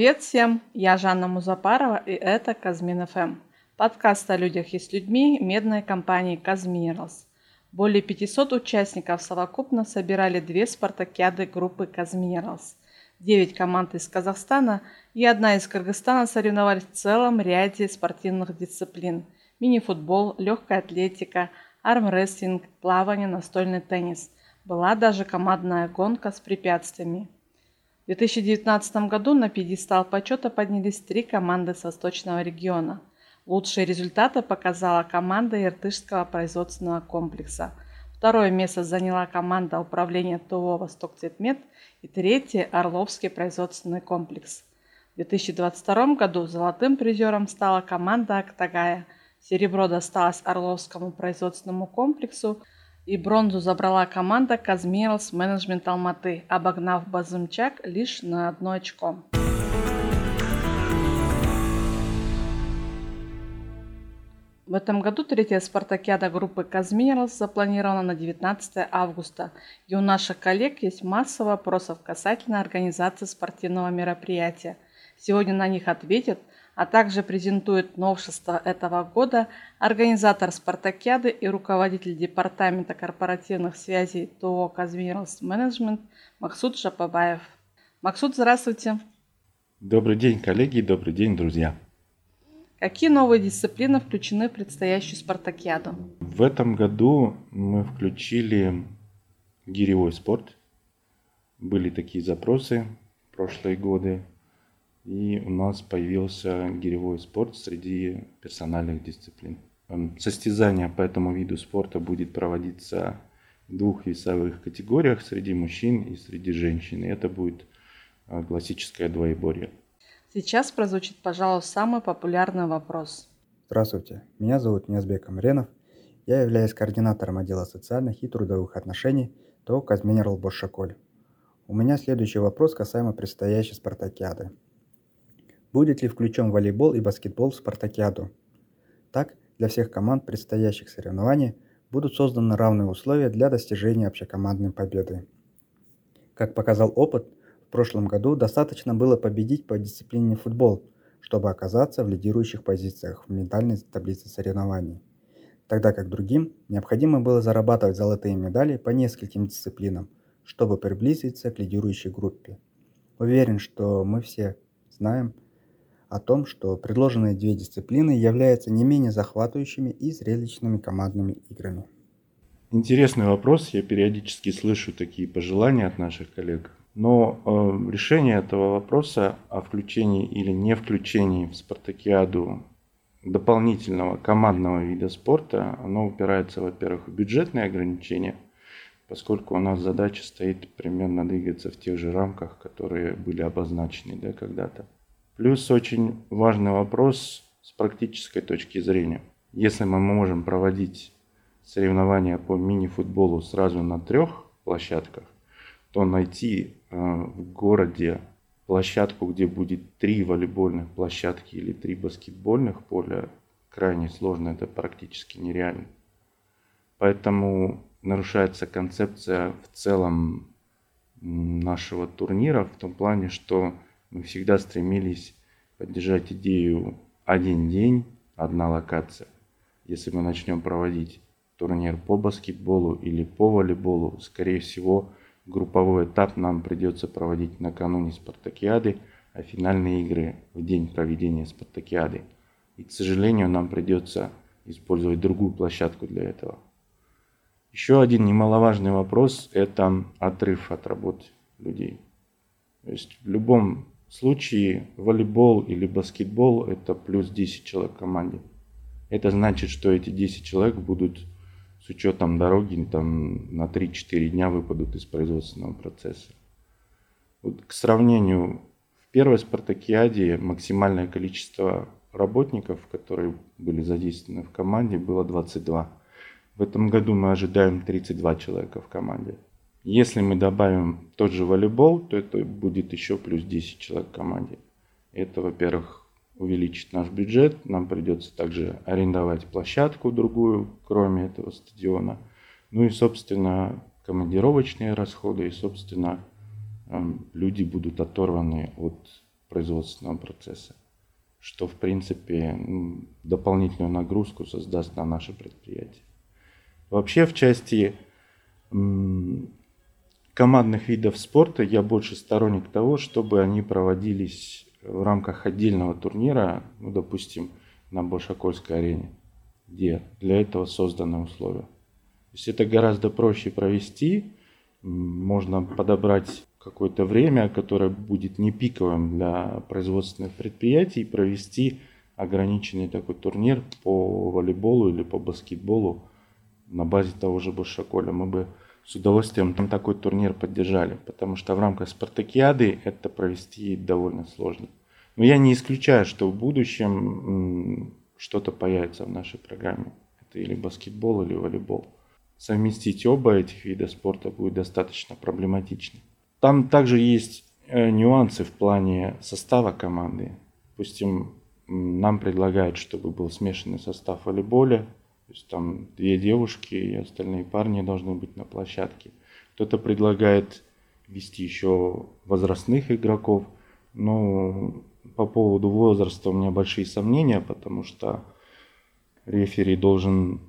Привет всем, я Жанна Музапарова и это Казмин ФМ. Подкаст о людях и с людьми медной компании Казминералс. Более 500 участников совокупно собирали две спартакиады группы Казминералс. Девять команд из Казахстана и одна из Кыргызстана соревновались в целом ряде спортивных дисциплин. Мини-футбол, легкая атлетика, армрестлинг, плавание, настольный теннис. Была даже командная гонка с препятствиями. В 2019 году на пьедестал почета поднялись три команды с восточного региона. Лучшие результаты показала команда Иртышского производственного комплекса. Второе место заняла команда управления ТО «Восток-Цветмет» и третье – Орловский производственный комплекс. В 2022 году золотым призером стала команда «Актагая», Серебро досталось Орловскому производственному комплексу, и бронзу забрала команда Казмиралс Менеджмент Алматы, обогнав Базымчак лишь на одно очко. В этом году третья спартакиада группы Казминералс запланирована на 19 августа, и у наших коллег есть масса вопросов касательно организации спортивного мероприятия. Сегодня на них ответят а также презентует новшество этого года организатор спартакиады и руководитель департамента корпоративных связей ТО «Казмирос Менеджмент» Максут Жапабаев. Максут, здравствуйте. Добрый день, коллеги, добрый день, друзья. Какие новые дисциплины включены в предстоящую спартакиаду? В этом году мы включили гиревой спорт. Были такие запросы в прошлые годы. И у нас появился гиревой спорт среди персональных дисциплин. Эм, состязание по этому виду спорта будет проводиться в двух весовых категориях среди мужчин и среди женщин. И это будет э, классическое двоеборье. Сейчас прозвучит, пожалуй, самый популярный вопрос. Здравствуйте, меня зовут Нязбек Амренов. Я являюсь координатором отдела социальных и трудовых отношений ТО Казминерал Бошаколь. У меня следующий вопрос касаемо предстоящей спартакиады. Будет ли включен волейбол и баскетбол в спартакиаду? Так, для всех команд предстоящих соревнований будут созданы равные условия для достижения общекомандной победы. Как показал опыт, в прошлом году достаточно было победить по дисциплине футбол, чтобы оказаться в лидирующих позициях в медальной таблице соревнований, тогда как другим необходимо было зарабатывать золотые медали по нескольким дисциплинам, чтобы приблизиться к лидирующей группе. Уверен, что мы все знаем, о том, что предложенные две дисциплины являются не менее захватывающими и зрелищными командными играми. Интересный вопрос. Я периодически слышу такие пожелания от наших коллег. Но э, решение этого вопроса о включении или не включении в спартакиаду дополнительного командного вида спорта, оно упирается, во-первых, в бюджетные ограничения, поскольку у нас задача стоит примерно двигаться в тех же рамках, которые были обозначены да, когда-то. Плюс очень важный вопрос с практической точки зрения. Если мы можем проводить соревнования по мини-футболу сразу на трех площадках, то найти э, в городе площадку, где будет три волейбольных площадки или три баскетбольных поля, крайне сложно, это практически нереально. Поэтому нарушается концепция в целом нашего турнира в том плане, что мы всегда стремились поддержать идею один день, одна локация. Если мы начнем проводить турнир по баскетболу или по волейболу, скорее всего, групповой этап нам придется проводить накануне спартакиады, а финальные игры в день проведения спартакиады. И, к сожалению, нам придется использовать другую площадку для этого. Еще один немаловажный вопрос – это отрыв от работы людей. То есть в любом случае волейбол или баскетбол это плюс 10 человек в команде. Это значит, что эти 10 человек будут с учетом дороги там, на 3-4 дня выпадут из производственного процесса. Вот, к сравнению, в первой спартакиаде максимальное количество работников, которые были задействованы в команде, было 22. В этом году мы ожидаем 32 человека в команде. Если мы добавим тот же волейбол, то это будет еще плюс 10 человек в команде. Это, во-первых, увеличит наш бюджет. Нам придется также арендовать площадку другую, кроме этого стадиона. Ну и, собственно, командировочные расходы. И, собственно, эм, люди будут оторваны от производственного процесса, что в принципе дополнительную нагрузку создаст на наше предприятие. Вообще в части командных видов спорта я больше сторонник того, чтобы они проводились в рамках отдельного турнира, ну, допустим, на Большакольской арене, где для этого созданы условия. То есть это гораздо проще провести, можно подобрать какое-то время, которое будет не пиковым для производственных предприятий, провести ограниченный такой турнир по волейболу или по баскетболу на базе того же Большаколя. Мы бы с удовольствием там такой турнир поддержали, потому что в рамках спартакиады это провести довольно сложно. Но я не исключаю, что в будущем что-то появится в нашей программе. Это или баскетбол, или волейбол. Совместить оба этих вида спорта будет достаточно проблематично. Там также есть э, нюансы в плане состава команды. Допустим, нам предлагают, чтобы был смешанный состав в то есть там две девушки и остальные парни должны быть на площадке. Кто-то предлагает вести еще возрастных игроков. Но по поводу возраста у меня большие сомнения, потому что рефери должен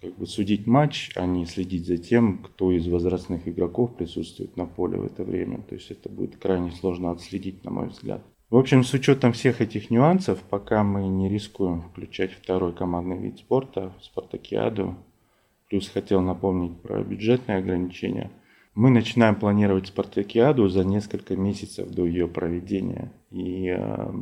как бы судить матч, а не следить за тем, кто из возрастных игроков присутствует на поле в это время. То есть это будет крайне сложно отследить, на мой взгляд. В общем, с учетом всех этих нюансов, пока мы не рискуем включать второй командный вид спорта, спартакиаду, плюс хотел напомнить про бюджетные ограничения, мы начинаем планировать спартакиаду за несколько месяцев до ее проведения. И э,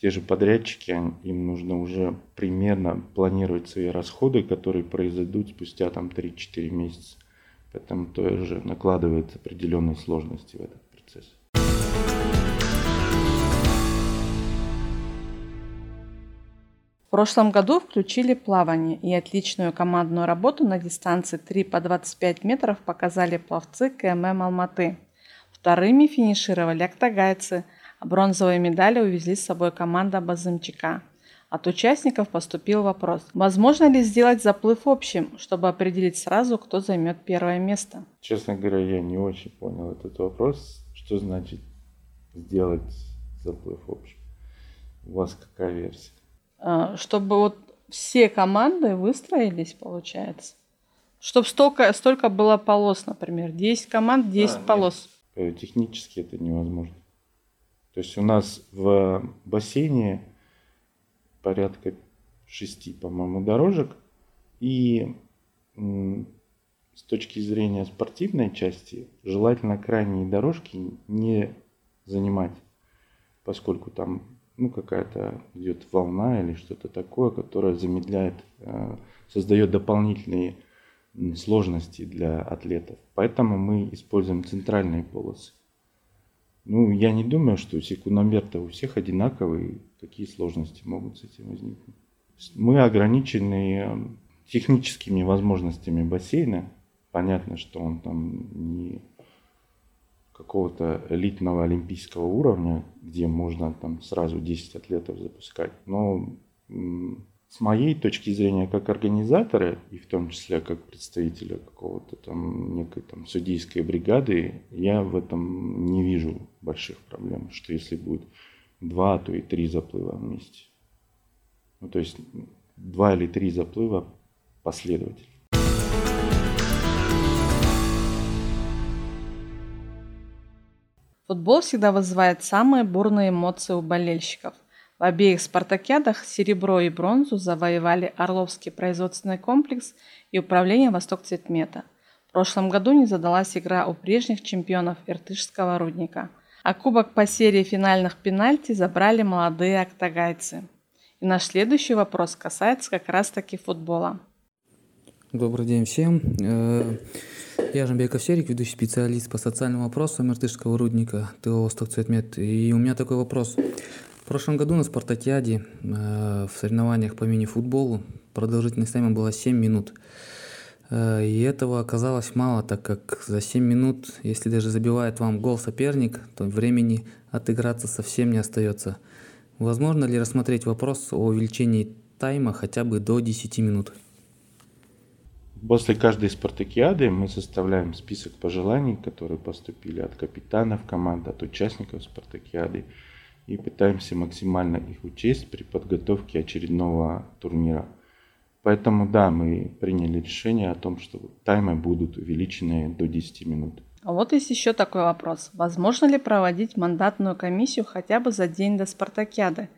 те же подрядчики, им нужно уже примерно планировать свои расходы, которые произойдут спустя там 3-4 месяца. Поэтому тоже накладывает определенные сложности в этот В прошлом году включили плавание, и отличную командную работу на дистанции 3 по 25 метров показали пловцы КММ Алматы. Вторыми финишировали актагайцы, а бронзовые медали увезли с собой команда Базымчика. От участников поступил вопрос, возможно ли сделать заплыв общим, чтобы определить сразу, кто займет первое место. Честно говоря, я не очень понял этот вопрос. Что значит сделать заплыв общим? У вас какая версия? А, чтобы вот все команды выстроились, получается. Чтобы столько, столько было полос, например. 10 команд, 10 а, полос. Нет. Э, технически это невозможно. То есть у нас в бассейне порядка 6, по-моему, дорожек. И с точки зрения спортивной части, желательно крайние дорожки не занимать, поскольку там ну, какая-то идет волна или что-то такое, которое замедляет, э, создает дополнительные сложности для атлетов. Поэтому мы используем центральные полосы. Ну, я не думаю, что секундомер-то у всех одинаковый, какие сложности могут с этим возникнуть. Мы ограничены э, техническими возможностями бассейна. Понятно, что он там не какого-то элитного олимпийского уровня, где можно там сразу 10 атлетов запускать. Но с моей точки зрения, как организатора, и в том числе как представителя какого-то там некой там судейской бригады, я в этом не вижу больших проблем, что если будет два, то и три заплыва вместе. Ну, то есть два или три заплыва последовательно. Футбол всегда вызывает самые бурные эмоции у болельщиков. В обеих спартакиадах серебро и бронзу завоевали Орловский производственный комплекс и управление Восток Цветмета. В прошлом году не задалась игра у прежних чемпионов Иртышского рудника. А кубок по серии финальных пенальти забрали молодые октагайцы. И наш следующий вопрос касается как раз-таки футбола. Добрый день всем. Э, я Жамбеков Серик, ведущий специалист по социальным вопросам Иртышского рудника ТО «Восток Цветмет». И у меня такой вопрос. В прошлом году на спартакиаде э, в соревнованиях по мини-футболу продолжительность тайма была 7 минут. Э, и этого оказалось мало, так как за 7 минут, если даже забивает вам гол соперник, то времени отыграться совсем не остается. Возможно ли рассмотреть вопрос о увеличении тайма хотя бы до 10 минут? После каждой спартакиады мы составляем список пожеланий, которые поступили от капитанов команд, от участников спартакиады. и пытаемся максимально их учесть при подготовке очередного турнира. Поэтому да, мы приняли решение о том, что таймы будут увеличены до 10 минут. А вот есть еще такой вопрос. Возможно ли проводить мандатную комиссию хотя бы за день до спартакиады,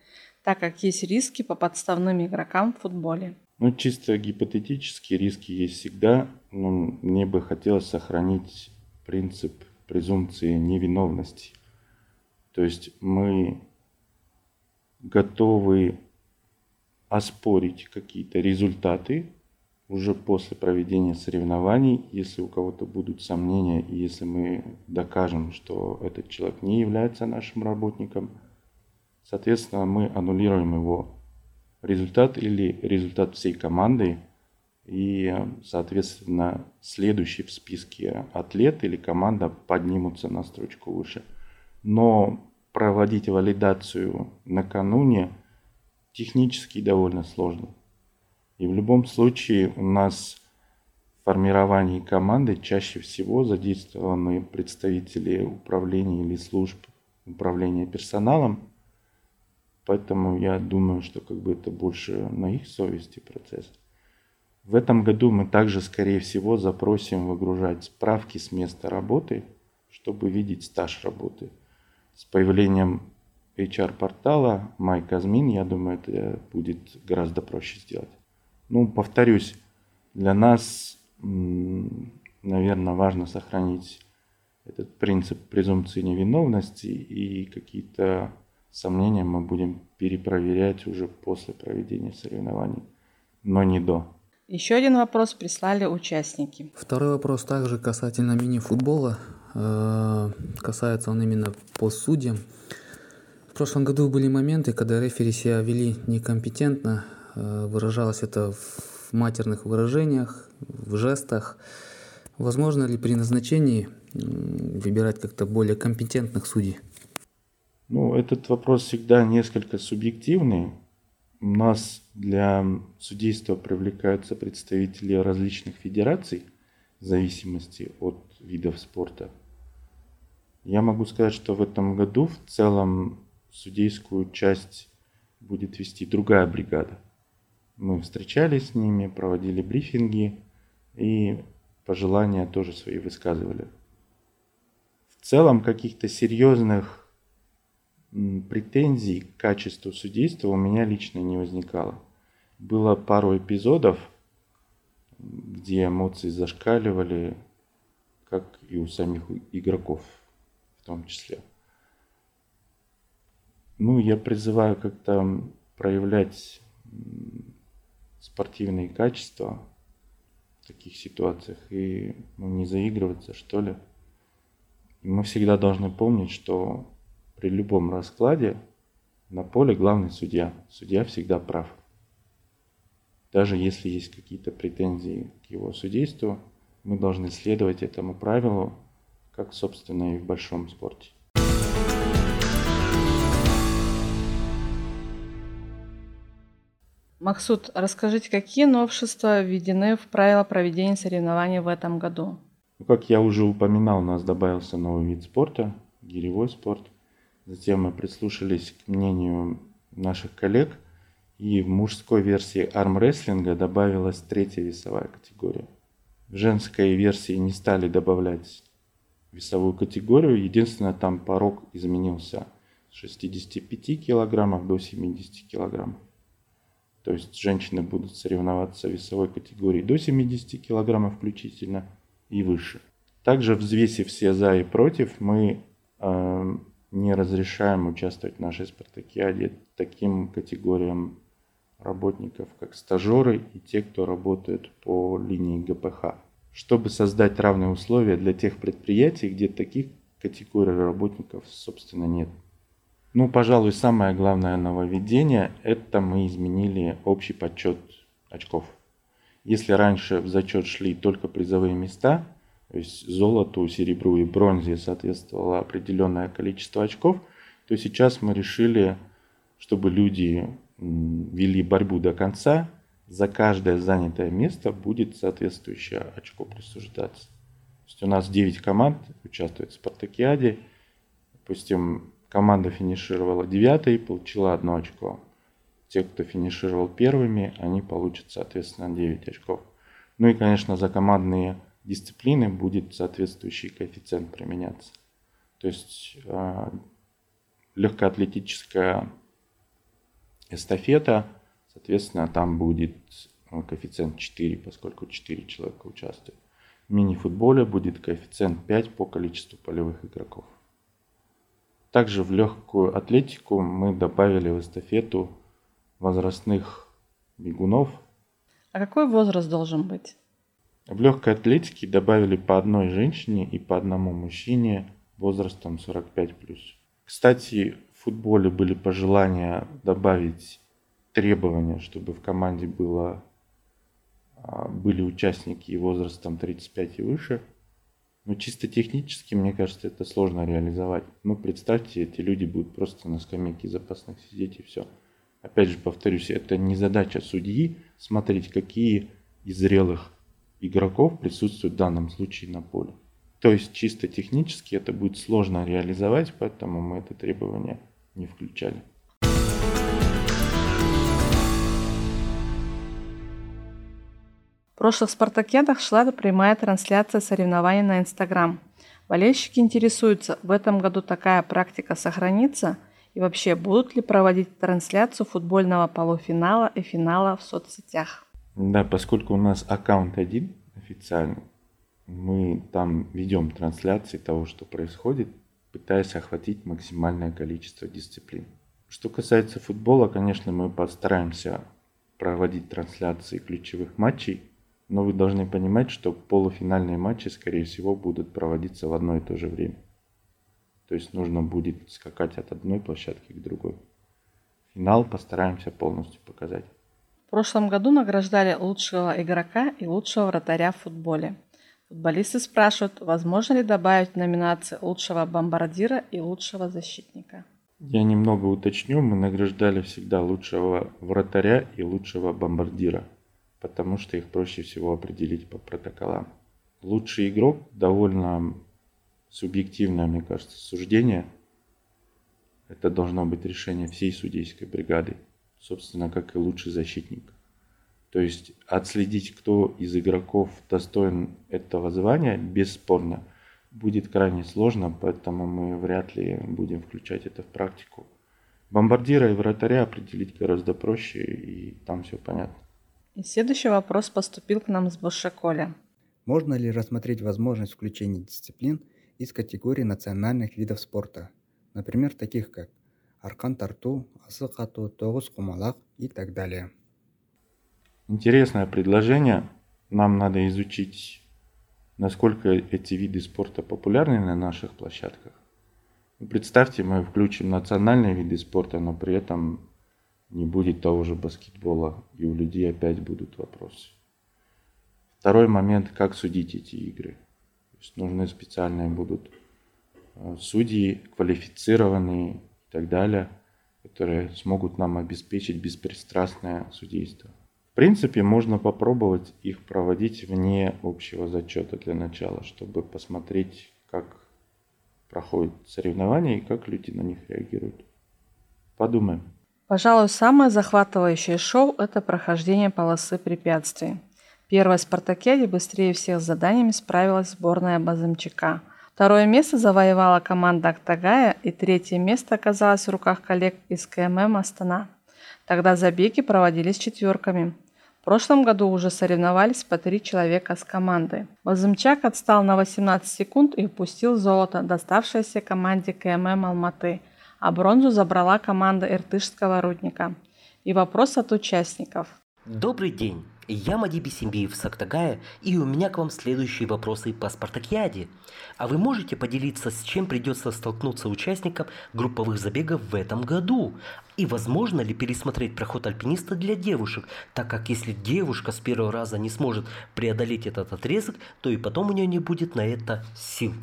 так как есть риски по подставным игрокам в футболе? Ну, чисто гипотетически риски есть всегда, но мне бы хотелось сохранить принцип презумпции невиновности. То есть мы готовы оспорить какие-то результаты уже после проведения соревнований, если у кого-то будут сомнения, и если мы докажем, что этот человек не является нашим работником, соответственно, мы аннулируем его результат или результат всей команды, и, соответственно, следующий в списке атлет или команда поднимутся на строчку выше. Но проводить валидацию накануне технически довольно сложно. И в любом случае у нас в формировании команды чаще всего задействованы представители управления или служб управления персоналом. Поэтому я думаю, что как бы это больше на их совести процесс. В этом году мы также, скорее всего, запросим выгружать справки с места работы, чтобы видеть стаж работы. С появлением HR-портала MyCosmin, я думаю, это будет гораздо проще сделать. Ну, повторюсь, для нас, наверное, важно сохранить этот принцип презумпции невиновности и какие-то сомнения мы будем перепроверять уже после проведения соревнований, но не до. Еще один вопрос прислали участники. Второй вопрос также касательно мини-футбола. Э, касается он именно по судьям. В прошлом году были моменты, когда рефери себя вели некомпетентно, Э, выражалось это в матерных выражениях, в жестах. Возможно ли при назначении выбирать как-то более компетентных судей? Ну, этот вопрос всегда несколько субъективный. У нас для судейства привлекаются представители различных федераций в зависимости от видов спорта. Я могу сказать, что в этом году в целом судейскую часть будет вести другая бригада – мы встречались с ними, проводили брифинги и пожелания тоже свои высказывали. В целом каких-то серьезных претензий к качеству судейства у меня лично не возникало. Было пару эпизодов, где эмоции зашкаливали, как и у самих игроков в том числе. Ну, я призываю как-то проявлять спортивные качества в таких ситуациях и ну, не заигрываться, что ли. Мы всегда должны помнить, что при любом раскладе на поле главный судья. Судья всегда прав. Даже если есть какие-то претензии к его судейству, мы должны следовать этому правилу, как, собственно, и в большом спорте. Максут, расскажите, какие новшества введены в правила проведения соревнований в этом году? Ну, как я уже упоминал, у нас добавился новый вид спорта, гиревой спорт. Затем мы прислушались к мнению наших коллег, и в мужской версии армрестлинга добавилась третья весовая категория. В женской версии не стали добавлять весовую категорию, единственное, там порог изменился с 65 килограммов до 70 килограммов. То есть женщины будут соревноваться в весовой категории до 70 кг включительно и выше. Также взвесив все за и против, мы э, не разрешаем участвовать в нашей спартакиаде таким категориям работников, как стажеры и те, кто работают по линии ГПХ, чтобы создать равные условия для тех предприятий, где таких категорий работников, собственно, нет. Ну, пожалуй, самое главное нововведение – это мы изменили общий подсчет очков. Если раньше в зачет шли только призовые места, то есть золоту, серебру и бронзе соответствовало определенное количество очков, то сейчас мы решили, чтобы люди вели борьбу до конца, за каждое занятое место будет соответствующее очко присуждаться. То есть у нас 9 команд участвуют в спартакиаде. Допустим, команда финишировала девятой, получила одно очко. Те, кто финишировал первыми, они получат, соответственно, 9 очков. Ну и, конечно, за командные дисциплины будет соответствующий коэффициент применяться. То есть э, легкоатлетическая эстафета, соответственно, там будет э, коэффициент 4, поскольку 4 человека участвуют. В мини-футболе будет коэффициент 5 по количеству полевых игроков. Также в легкую атлетику мы добавили в эстафету возрастных бегунов. А какой возраст должен быть? В легкой атлетике добавили по одной женщине и по одному мужчине возрастом 45+. Кстати, в футболе были пожелания добавить требования, чтобы в команде было, а, были участники возрастом 35 и выше. Но чисто технически, мне кажется, это сложно реализовать. Ну, представьте, эти люди будут просто на скамейке запасных сидеть и все. Опять же, повторюсь, это не задача судьи смотреть, какие из зрелых игроков присутствуют в данном случае на поле. То есть чисто технически это будет сложно реализовать, поэтому мы это требование не включали. В прошлых спартакиадах шла прямая трансляция соревнований на Инстаграм. Болельщики интересуются, в этом году такая практика сохранится и вообще будут ли проводить трансляцию футбольного полуфинала и финала в соцсетях. Да, поскольку у нас аккаунт один официальный, мы там ведем трансляции того, что происходит, пытаясь охватить максимальное количество дисциплин. Что касается футбола, конечно, мы постараемся проводить трансляции ключевых матчей, но вы должны понимать, что полуфинальные матчи, скорее всего, будут проводиться в одно и то же время. То есть нужно будет скакать от одной площадки к другой. Финал постараемся полностью показать. В прошлом году награждали лучшего игрока и лучшего вратаря в футболе. Футболисты спрашивают, возможно ли добавить в номинации лучшего бомбардира и лучшего защитника. Я немного уточню, мы награждали всегда лучшего вратаря и лучшего бомбардира, потому что их проще всего определить по протоколам. Лучший игрок довольно субъективное, мне кажется, суждение. Это должно быть решение всей судейской бригады собственно, как и лучший защитник. То есть отследить, кто из игроков достоин этого звания, бесспорно, будет крайне сложно, поэтому мы вряд ли будем включать это в практику. Бомбардира и вратаря определить гораздо проще, и там все понятно. И следующий вопрос поступил к нам с Башаколя. Можно ли рассмотреть возможность включения дисциплин из категории национальных видов спорта, например, таких как арқан тарту асық ату тоғыз құмалақ и так далее. Интересное предложение. Нам надо изучить насколько эти виды спорта популярны на наших площадках. Представьте мы включим национальные виды спорта но при этом не будет того же баскетбола и у людей опять будут вопросы. Второй момент как судить эти игры? То есть нужны специальные будут э, судьи квалифицированные и так далее, которые смогут нам обеспечить беспристрастное судейство. В принципе, можно попробовать их проводить вне общего зачета для начала, чтобы посмотреть, как проходят соревнования и как люди на них реагируют. Подумаем. Пожалуй, самое захватывающее шоу – это прохождение полосы препятствий. Первая спартакиаде быстрее всех с заданиями справилась сборная Базымчака – Второе место завоевала команда Актагая, и третье место оказалось в руках коллег из КММ Астана. Тогда забеги проводились четверками. В прошлом году уже соревновались по три человека с командой. Базымчак отстал на 18 секунд и упустил золото, доставшееся команде КММ Алматы, а бронзу забрала команда Иртышского рудника. И вопрос от участников. Добрый день. Я Мади Бисимбиев Сактагая, и у меня к вам следующие вопросы по Спартакиаде. А вы можете поделиться, с чем придется столкнуться участникам групповых забегов в этом году? И возможно ли пересмотреть проход альпиниста для девушек, так как если девушка с первого раза не сможет преодолеть этот отрезок, то и потом у нее не будет на это сил?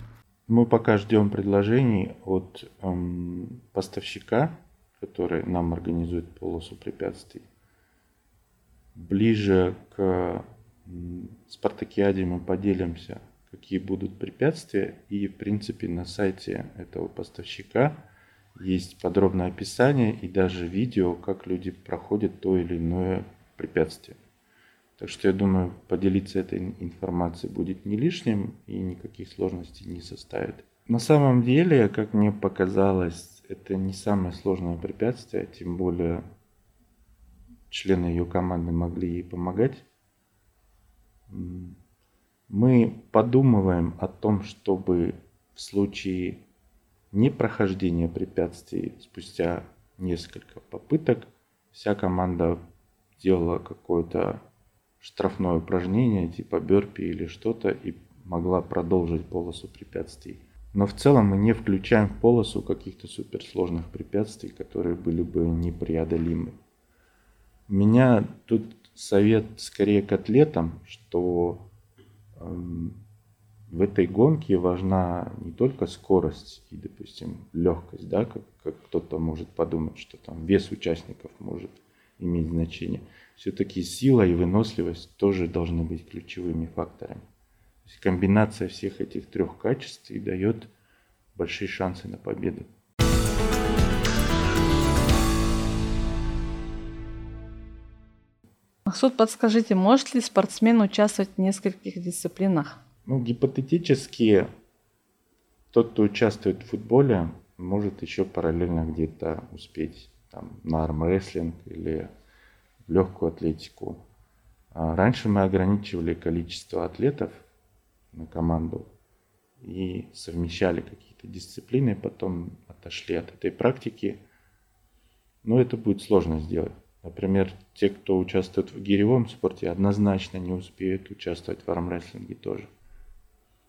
Мы пока ждем предложений от эм, поставщика, который нам организует полосу препятствий ближе к спартакиаде мы поделимся, какие будут препятствия. И, в принципе, на сайте этого поставщика есть подробное описание и даже видео, как люди проходят то или иное препятствие. Так что я думаю, поделиться этой информацией будет не лишним и никаких сложностей не составит. На самом деле, как мне показалось, это не самое сложное препятствие, тем более члены ее команды могли ей помогать. Мы подумываем о том, чтобы в случае непрохождения препятствий спустя несколько попыток вся команда делала какое-то штрафное упражнение типа бёрпи или что-то и могла продолжить полосу препятствий. Но в целом мы не включаем в полосу каких-то суперсложных препятствий, которые были бы непреодолимы. У меня тут совет скорее к атлетам, что эм, в этой гонке важна не только скорость и, допустим, легкость, да, как, как кто-то может подумать, что там вес участников может иметь значение – все-таки сила и выносливость тоже должны быть ключевыми факторами. То есть комбинация всех этих трех качеств и дает большие шансы на победу. Махсуд, подскажите, может ли спортсмен участвовать в нескольких дисциплинах? Ну, гипотетически, тот, кто участвует в футболе, может еще параллельно где-то успеть там, на армрестлинг или легкую атлетику. А раньше мы ограничивали количество атлетов на команду и совмещали какие-то дисциплины, потом отошли от этой практики. Но это будет сложно сделать. Например, те, кто участвует в гиревом спорте, однозначно не успеют участвовать в армрестлинге тоже.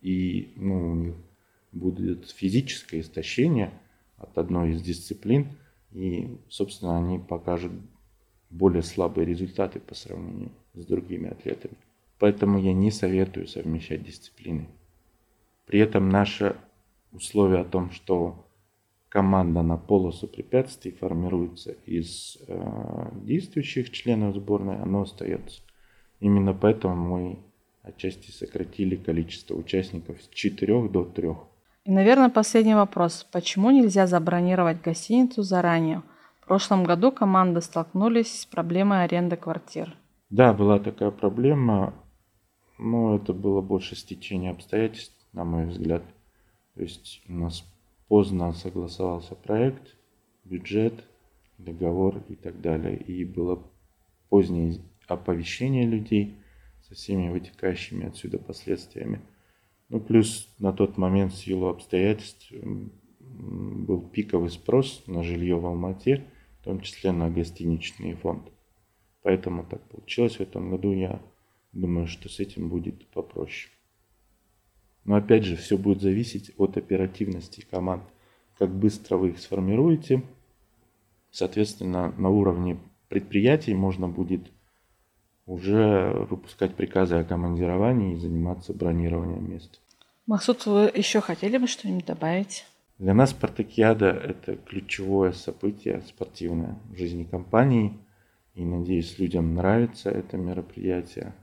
И ну, у них будет физическое истощение от одной из дисциплин, и, собственно, они покажут более слабые результаты по сравнению с другими атлетами. Поэтому я не советую совмещать дисциплины. При этом наше условие о том, что команда на полосу препятствий формируется из э, действующих членов сборной, оно остается. Именно поэтому мы отчасти сократили количество участников с 4 до 3. И, наверное, последний вопрос. Почему нельзя забронировать гостиницу заранее? прошлом году команды столкнулись с проблемой аренды квартир. Да, была такая проблема, но это было больше стечение обстоятельств, на мой взгляд. То есть у нас поздно согласовался проект, бюджет, договор и так далее. И было позднее оповещение людей со всеми вытекающими отсюда последствиями. Ну, плюс на тот момент в силу обстоятельств был пиковый спрос на жилье в Алмате – в том числе на гостиничный фонд. Поэтому так получилось в этом году. Я думаю, что с этим будет попроще. Но опять же, все будет зависеть от оперативности команд. Как быстро вы их сформируете. Соответственно, на уровне предприятий можно будет уже выпускать приказы о командировании и заниматься бронированием мест. Максут, вы еще хотели бы что-нибудь добавить? Для нас спартакиада – это ключевое событие спортивное в жизни компании. И надеюсь, людям нравится это мероприятие.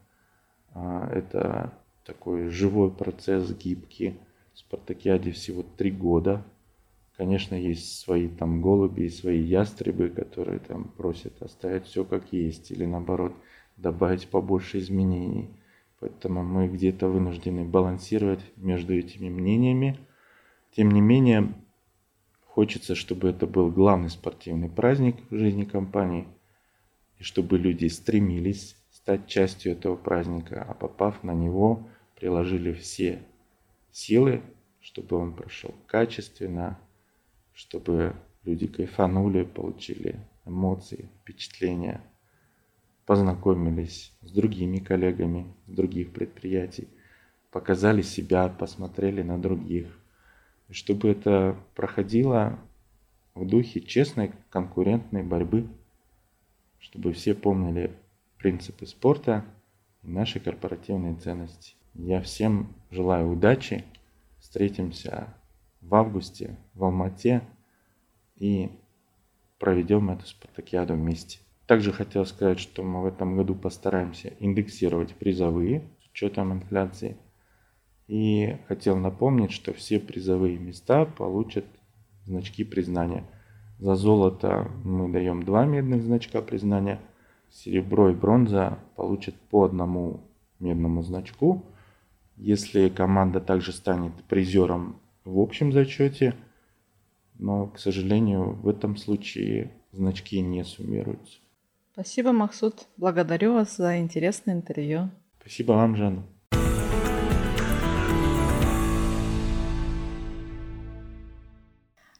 А, это такой живой процесс, гибкий. В спартакиаде всего три года. Конечно, есть свои там голуби и свои ястребы, которые там просят оставить все как есть. Или наоборот, добавить побольше изменений. Поэтому мы где-то вынуждены балансировать между этими мнениями – тем не менее, хочется, чтобы это был главный спортивный праздник в жизни компании, и чтобы люди стремились стать частью этого праздника, а попав на него, приложили все силы, чтобы он прошел качественно, чтобы люди кайфанули, получили эмоции, впечатления, познакомились с другими коллегами с других предприятий, показали себя, посмотрели на других – чтобы это проходило в духе честной конкурентной борьбы, чтобы все помнили принципы спорта и наши корпоративные ценности. Я всем желаю удачи. Встретимся в августе в Алмате и проведем эту спартакиаду вместе. Также хотел сказать, что мы в этом году постараемся индексировать призовые с учетом инфляции – и хотел напомнить, что все призовые места получат значки признания – За золото мы даем два медных значка признания. Серебро и бронза получат по одному медному значку. Если команда также станет призером в общем зачете, но, к сожалению, в этом случае значки не суммируются. Спасибо, Максут. Благодарю вас за интересное интервью. Спасибо вам, Жанна.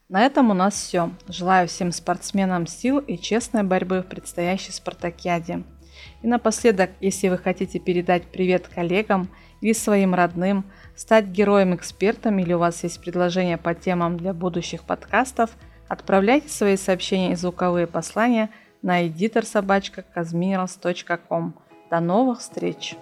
На этом у нас все. Желаю всем спортсменам сил и честной борьбы в предстоящей спартакиаде. И напоследок, если вы хотите передать привет коллегам или своим родным, стать героем-экспертом или у вас есть предложения по темам для будущих подкастов, отправляйте свои сообщения и звуковые послания на editorsobachka.kazminerals.com. До новых встреч!